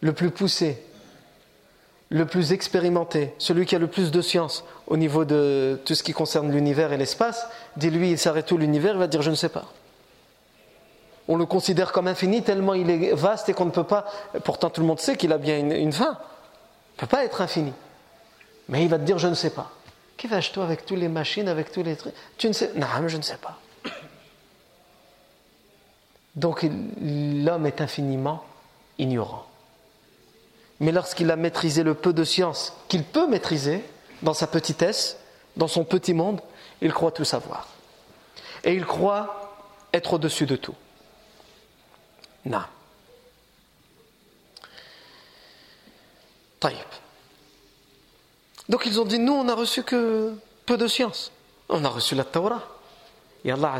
le plus poussé, le plus expérimenté, celui qui a le plus de science au niveau de tout ce qui concerne l'univers et l'espace, dis-lui, il s'arrête tout l'univers, il va dire je ne sais pas. On le considère comme infini tellement il est vaste et qu'on ne peut pas. Pourtant, tout le monde sait qu'il a bien une, fin. Il ne peut pas être infini. Mais il va te dire je ne sais pas. Qui fais toi avec toutes les machines, avec tous les trucs? Tu ne sais Non, je ne sais pas. Donc l'homme est infiniment ignorant. Mais lorsqu'il a maîtrisé le peu de science qu'il peut maîtriser, dans sa petitesse, dans son petit monde, il croit tout savoir. Et il croit être au-dessus de tout. Non. Taïb. Donc ils ont dit, nous on n'a reçu que peu de science. On a reçu la Torah. Et Allah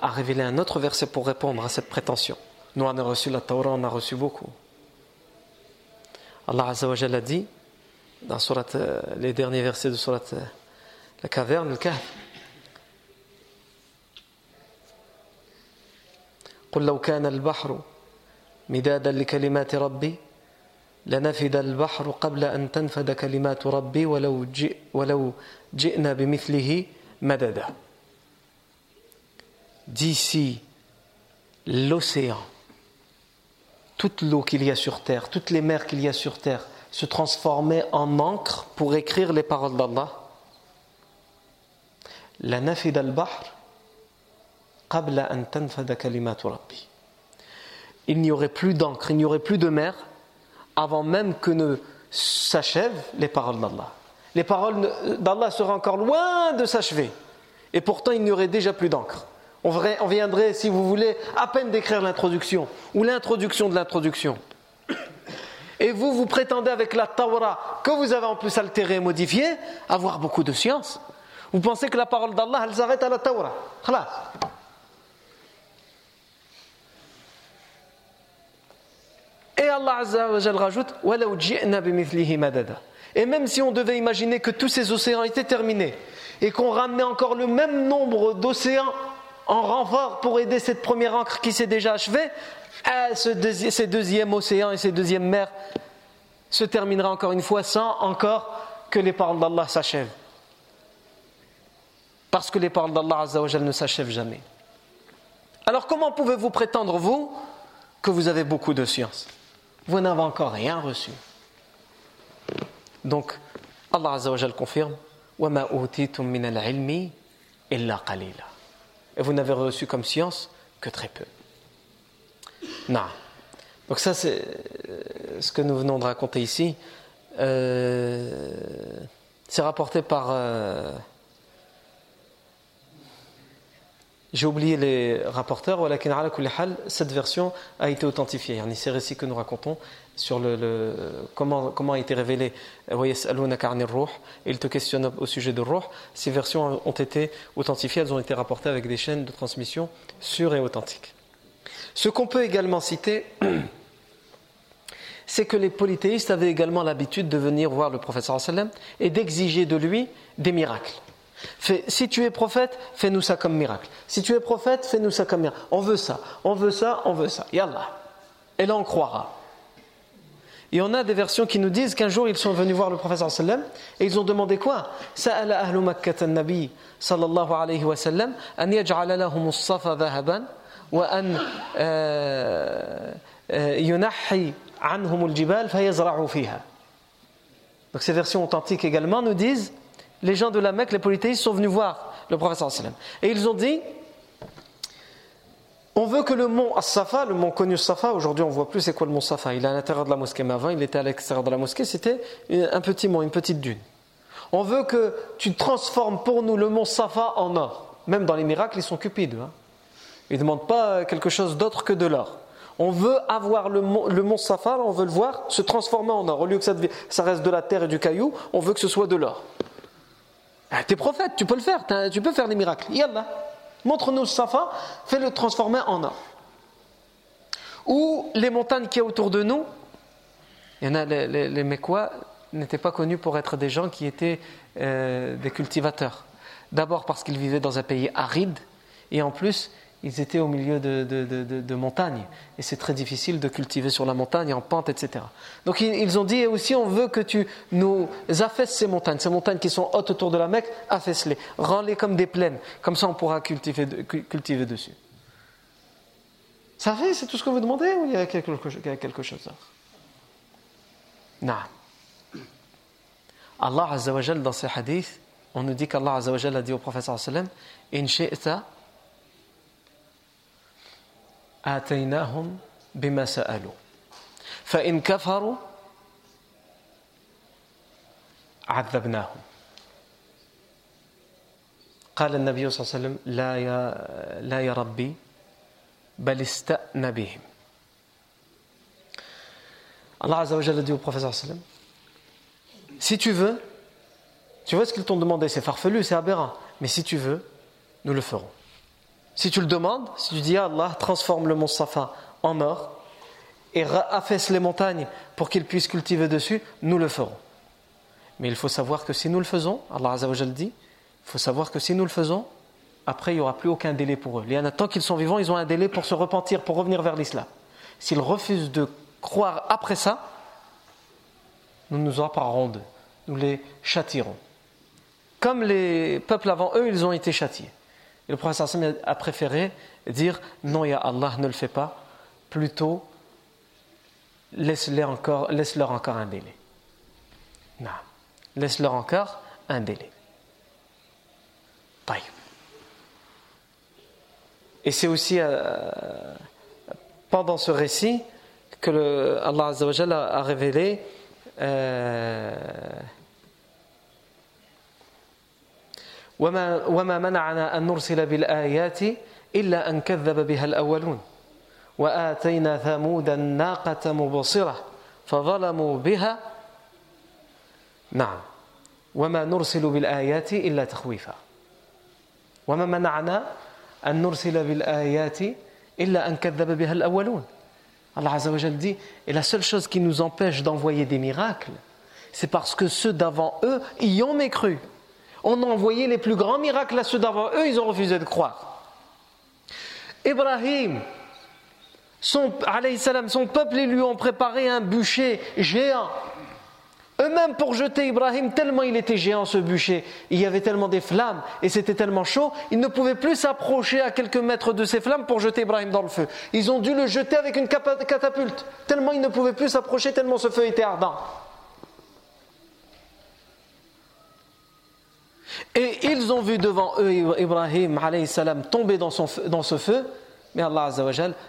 a révélé un autre verset pour répondre à cette prétention. Nous on a reçu la Torah, on a reçu beaucoup. Allah a dit dans surat, euh, les derniers versets de surat euh, la caverne, le kahf. قل لو كان البحر مدادا لكلمات ربي لنفد البحر قبل أن تنفد كلمات ربي ولو, جئ ولو جئنا بمثله مددا D'ici l'océan, toute l'eau qu'il y a sur terre, toutes les mers qu'il y a sur terre se transformaient en encre pour écrire les paroles d'Allah. La nafid al-bahr qabla an tanfada kalimatu rabbi. Il n'y aurait plus d'encre, il n'y aurait plus de mer avant même que ne s'achèvent les paroles d'Allah. Les paroles d'Allah seraient encore loin de s'achever. Et pourtant, il n'y aurait déjà plus d'encre. On viendrait, si vous voulez, à peine d'écrire l'introduction ou l'introduction de l'introduction. Et vous, vous prétendez avec la Torah que vous avez en plus altéré et modifié, avoir beaucoup de science. Vous pensez que la parole d'Allah, elle s'arrête à la Torah. Et Allah Azza rajoute Et même si on devait imaginer que tous ces océans étaient terminés et qu'on ramenait encore le même nombre d'océans en renfort pour aider cette première encre qui s'est déjà achevée, eh, ce ces deuxièmes océans et ces deuxièmes mers se terminera encore une fois sans encore que les paroles d'Allah s'achèvent. Parce que les paroles d'Allah ne s'achèvent jamais. Alors comment pouvez-vous prétendre, vous, que vous avez beaucoup de science Vous n'avez encore rien reçu. Donc, Allah confirme وَمَا أُوتِيتُم مِّنَ الْعِلْمِ إِلَّا قَلِيلًا et vous n'avez reçu comme science que très peu. Non. Donc ça, c'est euh, ce que nous venons de raconter ici. Euh, c'est rapporté par... Euh, j'ai oublié les rapporteurs, cette version a été authentifiée. Ces récits que nous racontons sur le, comment, comment a été révélé il te questionne au sujet de Ruh, ces versions ont été authentifiées, elles ont été rapportées avec des chaînes de transmission sûres et authentiques. Ce qu'on peut également citer, (clears throat) c'est que les polythéistes avaient également l'habitude de venir voir le prophète et d'exiger de lui des miracles. Si tu es prophète, fais-nous ça comme miracle. Si tu es prophète, fais-nous ça comme miracle. On veut ça, on veut ça, on veut ça. Yallah. Et là, on croira. Et on a des versions qui nous disent qu'un jour ils sont venus voir le professeur sallam et ils ont demandé quoi? Sa'ala alayhi wa sallam an yaj'ala lahum dhahaban wa an yunahi anhum al-jibal fiha. Donc ces versions authentiques également nous disent les gens de la Mecque, les polythéistes sont venus voir le sallam et ils ont dit on veut que le mont As-Safa, le mont connu Safa, aujourd'hui on voit plus c'est quoi le mont Safa. Il est à l'intérieur de la mosquée, mais avant il était à l'extérieur de la mosquée, c'était un petit mont, une petite dune. On veut que tu transformes pour nous le mont Safa en or. Même dans les miracles, ils sont cupides. Hein. Ils ne demandent pas quelque chose d'autre que de l'or. On veut avoir le mont, Safa, on veut le voir se transformer en or. Au lieu que ça reste de la terre et du caillou, on veut que ce soit de l'or. Ah, t'es prophète, tu peux le faire, tu peux faire des miracles. Yallah. Montre-nous Safa, fais-le transformer en or. Ou les montagnes qui y a autour de nous, il les, les, n'étaient pas connus pour être des gens qui étaient euh, des cultivateurs. D'abord parce qu'ils vivaient dans un pays aride, et en plus, ils étaient au milieu de, montagnes. Et c'est très difficile de cultiver sur la montagne, en pente, etc. Donc ils ont dit, et aussi on veut que tu nous affaisses ces montagnes, ces montagnes qui sont hautes autour de la Mecque, affaisse-les, rends-les comme des plaines, comme ça on pourra cultiver, dessus. Ça fait, c'est tout ce que vous demandez ou il y a quelque, chose d'autre? Non. Allah Azzawajal dans ses hadiths, on nous dit qu'Allah Azzawajal a dit au prophète In shi'ta آتيناهم بما سألوا فإن كفروا عذبناهم قال النبي صلى الله عليه وسلم لا يا لا يا ربي بل استأن بهم Allah Azza wa Jalla dit au professeur sallam Si tu veux, tu vois ce qu'ils t'ont demandé, c'est farfelu, c'est aberrant, mais si tu veux, nous le ferons. Si tu le demandes, si tu dis à Allah, transforme le mont Safa en or et affaisse les montagnes pour qu'ils puissent cultiver dessus, nous le ferons. Mais il faut savoir que si nous le faisons, Allah dit, il faut savoir que si nous le faisons, après il n'y aura plus aucun délai pour eux. Les tant qu'ils sont vivants, ils ont un délai pour se repentir, pour revenir vers l'islam. S'ils refusent de croire après ça, nous nous emparerons d'eux, nous les châtirons. Comme les peuples avant eux, ils ont été châtiés. Et le prophète a préféré dire non, ya Allah, ne le fais pas, plutôt laisse-leur encore, un délai. Non. Laisse-leur encore un délai. Et c'est aussi euh, pendant ce récit que Allah a, a révélé euh, وما, وما منعنا أن نرسل بالآيات إلا أن كذب بها الأولون. وآتينا ثمود الناقة مبصرة فظلموا بها. نعم. وما نرسل بالآيات إلا تخويفا. وما منعنا أن نرسل بالآيات إلا أن كذب بها الأولون. Allah Azzawajal dit Et la seule chose qui nous empêche d'envoyer des miracles, c'est parce que ceux d'avant eux y ont mécru. On a envoyé les plus grands miracles à ceux d'avant eux, ils ont refusé de croire. Ibrahim, son, peuple, ils lui ont préparé un bûcher géant. Eux-mêmes pour jeter Ibrahim, tellement il était géant ce bûcher, il y avait tellement des flammes et c'était tellement chaud, ils ne pouvaient plus s'approcher à quelques mètres de ces flammes pour jeter Ibrahim dans le feu. Ils ont dû le jeter avec une catapulte, tellement ils ne pouvaient plus s'approcher, tellement ce feu était ardent. Et ils ont vu devant eux Ibrahim salam tomber dans, son, dans ce feu, mais Allah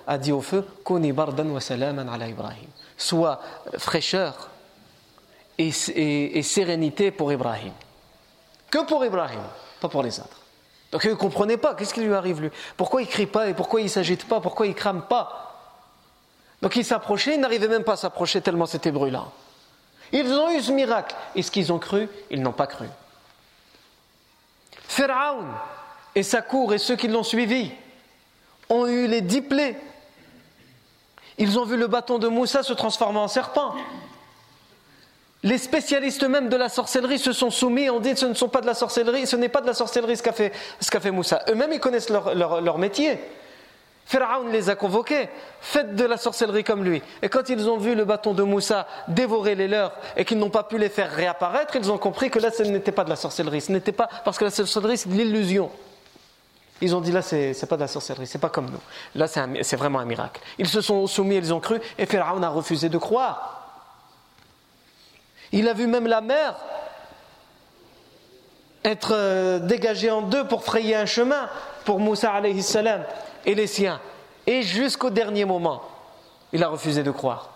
a dit au feu Kuni bardan wa salaman ala Ibrahim. Soit fraîcheur et, sérénité pour Ibrahim. Que pour Ibrahim, pas pour les autres. Donc ils ne comprenaient pas, qu'est-ce qui lui arrive lui? Pourquoi il crie pas et pourquoi il s'agite pas? Pourquoi il crame pas? Donc ils s'approchaient, ils n'arrivaient même pas à s'approcher tellement c'était brûlant. Ils ont eu ce miracle. Est-ce qu'ils ont cru Ils n'ont pas cru. Pharaon et sa cour et ceux qui l'ont suivi ont eu les dix plaies. Ils ont vu le bâton de Moussa se transformer en serpent. Les spécialistes même de la sorcellerie se sont soumis et ont dit ce ne sont pas de la sorcellerie, ce n'est pas de la sorcellerie ce qu'a fait, fait, Moussa. Eux-mêmes, ils connaissent leur, métier. Pharaon les a convoqués, faites de la sorcellerie comme lui. Et quand ils ont vu le bâton de Moussa dévorer les leurs et qu'ils n'ont pas pu les faire réapparaître, ils ont compris que là, ce n'était pas de la sorcellerie. Ce n'était pas parce que la sorcellerie, c'est de l'illusion. Ils ont dit là, c'est, n'est pas de la sorcellerie, c'est pas comme nous. Là, c'est, c'est vraiment un miracle. Ils se sont soumis, ils ont cru, et Pharaon a refusé de croire. Il a vu même la mer être euh, dégagée en deux pour frayer un chemin pour Moussa alayhi salam et les siens. Et jusqu'au dernier moment, il a refusé de croire.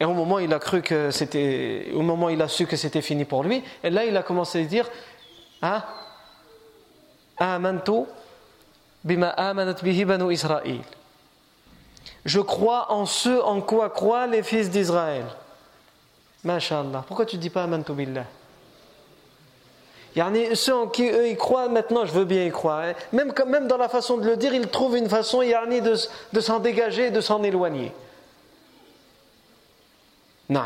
Et au moment il a cru que c'était, au moment il a su que c'était fini pour lui, et là il a commencé à dire, ah, amantu bima amanat bihi banu Israël. Je crois en ce en quoi croient les fils d'Israël. Masha'Allah. Pourquoi tu dis pas Amantu Billah? Ceux en qui eux ils croient, maintenant je veux bien y croire. Hein. Même, même dans la façon de le dire, ils trouvent une façon yani, de, de s'en dégager et de s'en éloigner. Non.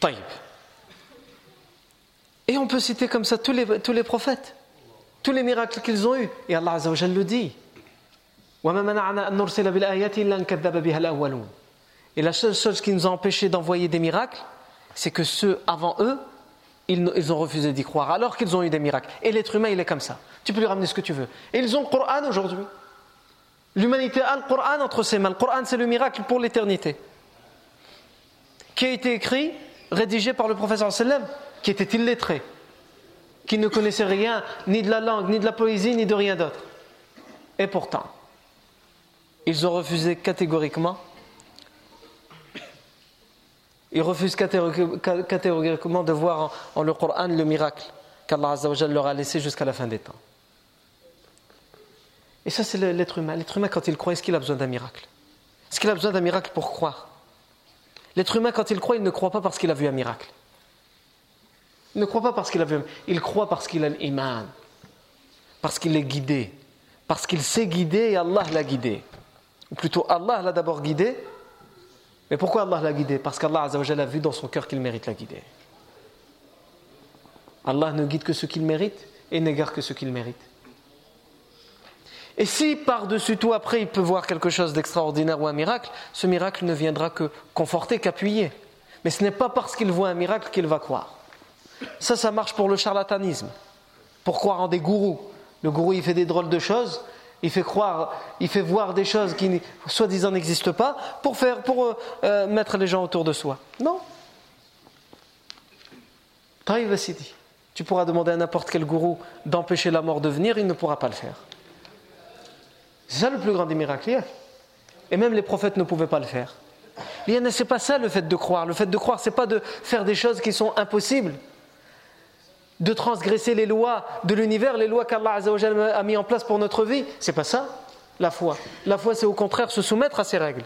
Taïb. Et on peut citer comme ça tous les, tous les prophètes, tous les miracles qu'ils ont eus. Et Allah Azza le dit. Et la seule chose qui nous a empêché d'envoyer des miracles, c'est que ceux avant eux, ils, ont refusé d'y croire, alors qu'ils ont eu des miracles. Et l'être humain, il est comme ça. Tu peux lui ramener ce que tu veux. Et ils ont le Coran aujourd'hui. L'humanité a le Coran entre ses mains. Le Coran, c'est le miracle pour l'éternité. Qui a été écrit, rédigé par le professeur sallam, qui était illettré, qui ne connaissait rien, ni de la langue, ni de la poésie, ni de rien d'autre. Et pourtant, ils ont refusé catégoriquement ils refusent catégoriquement de voir en, le Coran le miracle qu'Allah leur a laissé jusqu'à la fin des temps. Et ça, c'est l'être humain. L'être humain, quand il croit, est-ce qu'il a besoin d'un miracle? Est-ce qu'il a besoin d'un miracle pour croire? L'être humain, quand il croit, il ne croit pas parce qu'il a vu un miracle. Il ne croit pas parce qu'il a vu un Il croit parce qu'il a l'iman. Parce qu'il est guidé. Parce qu'il s'est guidé et Allah l'a guidé. Ou plutôt, Allah l'a d'abord guidé Mais pourquoi Allah l'a guidé? Parce qu'Allah a vu dans son cœur qu'il mérite la guider. Allah ne guide que ce qu'il mérite et n'égare que ce qu'il mérite. Et si par-dessus tout, après, il peut voir quelque chose d'extraordinaire ou un miracle, ce miracle ne viendra que conforter, qu'appuyer. Mais ce n'est pas parce qu'il voit un miracle qu'il va croire. Ça, ça marche pour le charlatanisme, pour croire en des gourous. Le gourou, il fait des drôles de choses, il fait croire, il fait voir des choses qui soi-disant n'existent pas pour, faire, pour euh, euh, mettre les gens autour de soi. Non. dit. Tu pourras demander à n'importe quel gourou d'empêcher la mort de venir, il ne pourra pas le faire. C'est ça le plus grand des miracles. Et même les prophètes ne pouvaient pas le faire. C'est pas ça le fait de croire. Le fait de croire, c'est pas de faire des choses qui sont impossibles de transgresser les lois de l'univers, les lois qu'Allah a mis en place pour notre vie. C'est pas ça, la foi. La foi, c'est au contraire se soumettre à ces règles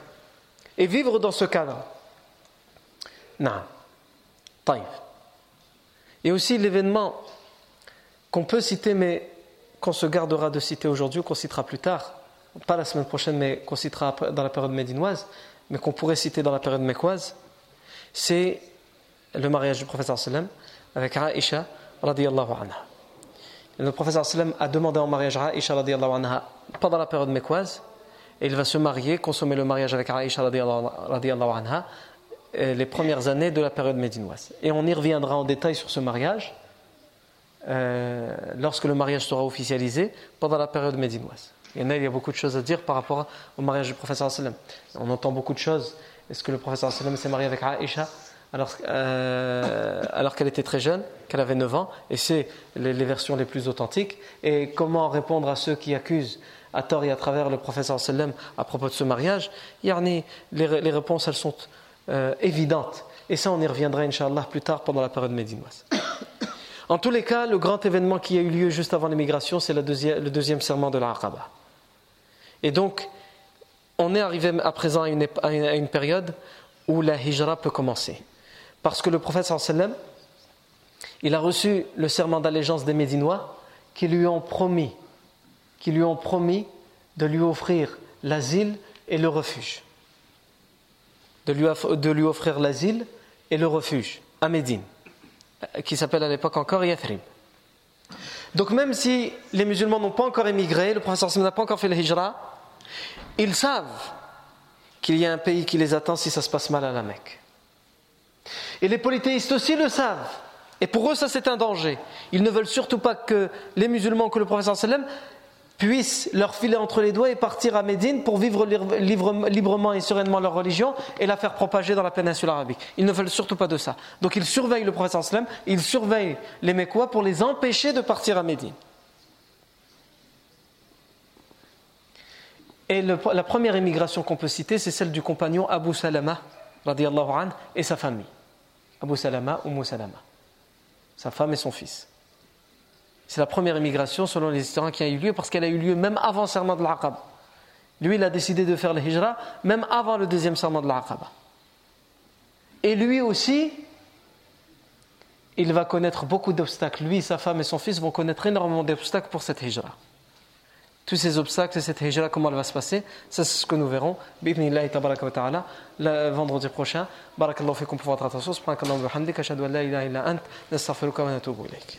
et vivre dans ce cadre. Non. Et aussi l'événement qu'on peut citer, mais qu'on se gardera de citer aujourd'hui, qu'on citera plus tard, pas la semaine prochaine, mais qu'on citera dans la période médinoise, mais qu'on pourrait citer dans la période mécoise, c'est le mariage du professeur sallam avec Aïcha anha. Le professeur sallam a demandé en mariage à Aïcha anha pendant la période mécoise et il va se marier, consommer le mariage avec Aïcha anha euh, les premières années de la période médinoise. Et on y reviendra en détail sur ce mariage euh, lorsque le mariage sera officialisé pendant la période médinoise. Il y a, il y a beaucoup de choses à dire par rapport au mariage du professeur sallam. On entend beaucoup de choses. Est-ce que le professeur sallam s'est marié avec Aïcha alors, euh, alors qu'elle était très jeune, qu'elle avait 9 ans, et c'est les, versions les plus authentiques. Et comment répondre à ceux qui accusent à tort et à travers le professeur sallam à propos de ce mariage? Les, les réponses, elles sont euh, évidentes. Et ça, on y reviendra, Inch'Allah, plus tard pendant la période médinoise. (coughs) En tous les cas, le grand événement qui a eu lieu juste avant l'immigration, c'est le deuxième serment de l'Aqaba. Et donc, on est arrivé à présent à une, à une période où la hijra peut commencer. Parce que le prophète sallam, il a reçu le serment d'allégeance des Médinois qui lui ont promis, qui lui ont promis de lui offrir l'asile et le refuge. De lui, de lui offrir l'asile et le refuge à Médine, qui s'appelle à l'époque encore Yathrib. Donc même si les musulmans n'ont pas encore émigré, le prophète n'a pas encore fait le hijra, ils savent qu'il y a un pays qui les attend si ça se passe mal à la Mecque. Et les polythéistes aussi le savent. Et pour eux, ça c'est un danger. Ils ne veulent surtout pas que les musulmans, que le professeur sallam puissent leur filer entre les doigts et partir à Médine pour vivre librement et sereinement leur religion et la faire propager dans la péninsule arabique. Ils ne veulent surtout pas de ça. Donc ils surveillent le professeur sallam, ils surveillent les Mécois pour les empêcher de partir à Médine. Et la première immigration qu'on peut citer, c'est celle du compagnon Abu Salama, et sa famille. Abu Salama ou Salama, sa femme et son fils. C'est la première immigration, selon les historiens, qui a eu lieu parce qu'elle a eu lieu même avant le serment de l'Aqaba. Lui, il a décidé de faire le hijra même avant le deuxième serment de l'Aqaba. Et lui aussi, il va connaître beaucoup d'obstacles. Lui, sa femme et son fils vont connaître énormément d'obstacles pour cette hijra tous ces obstacles, cette hijra, comment elle va se passer, ça c'est ce que nous verrons. Bidnillahi tabaraka wa ta'ala, le vendredi prochain. Barakallahu fikum pour votre attention. Subhanakallahu wa bihamdika, ashhadu an la ilaha illa ant, nastaghfiruka wa natubu ilayk.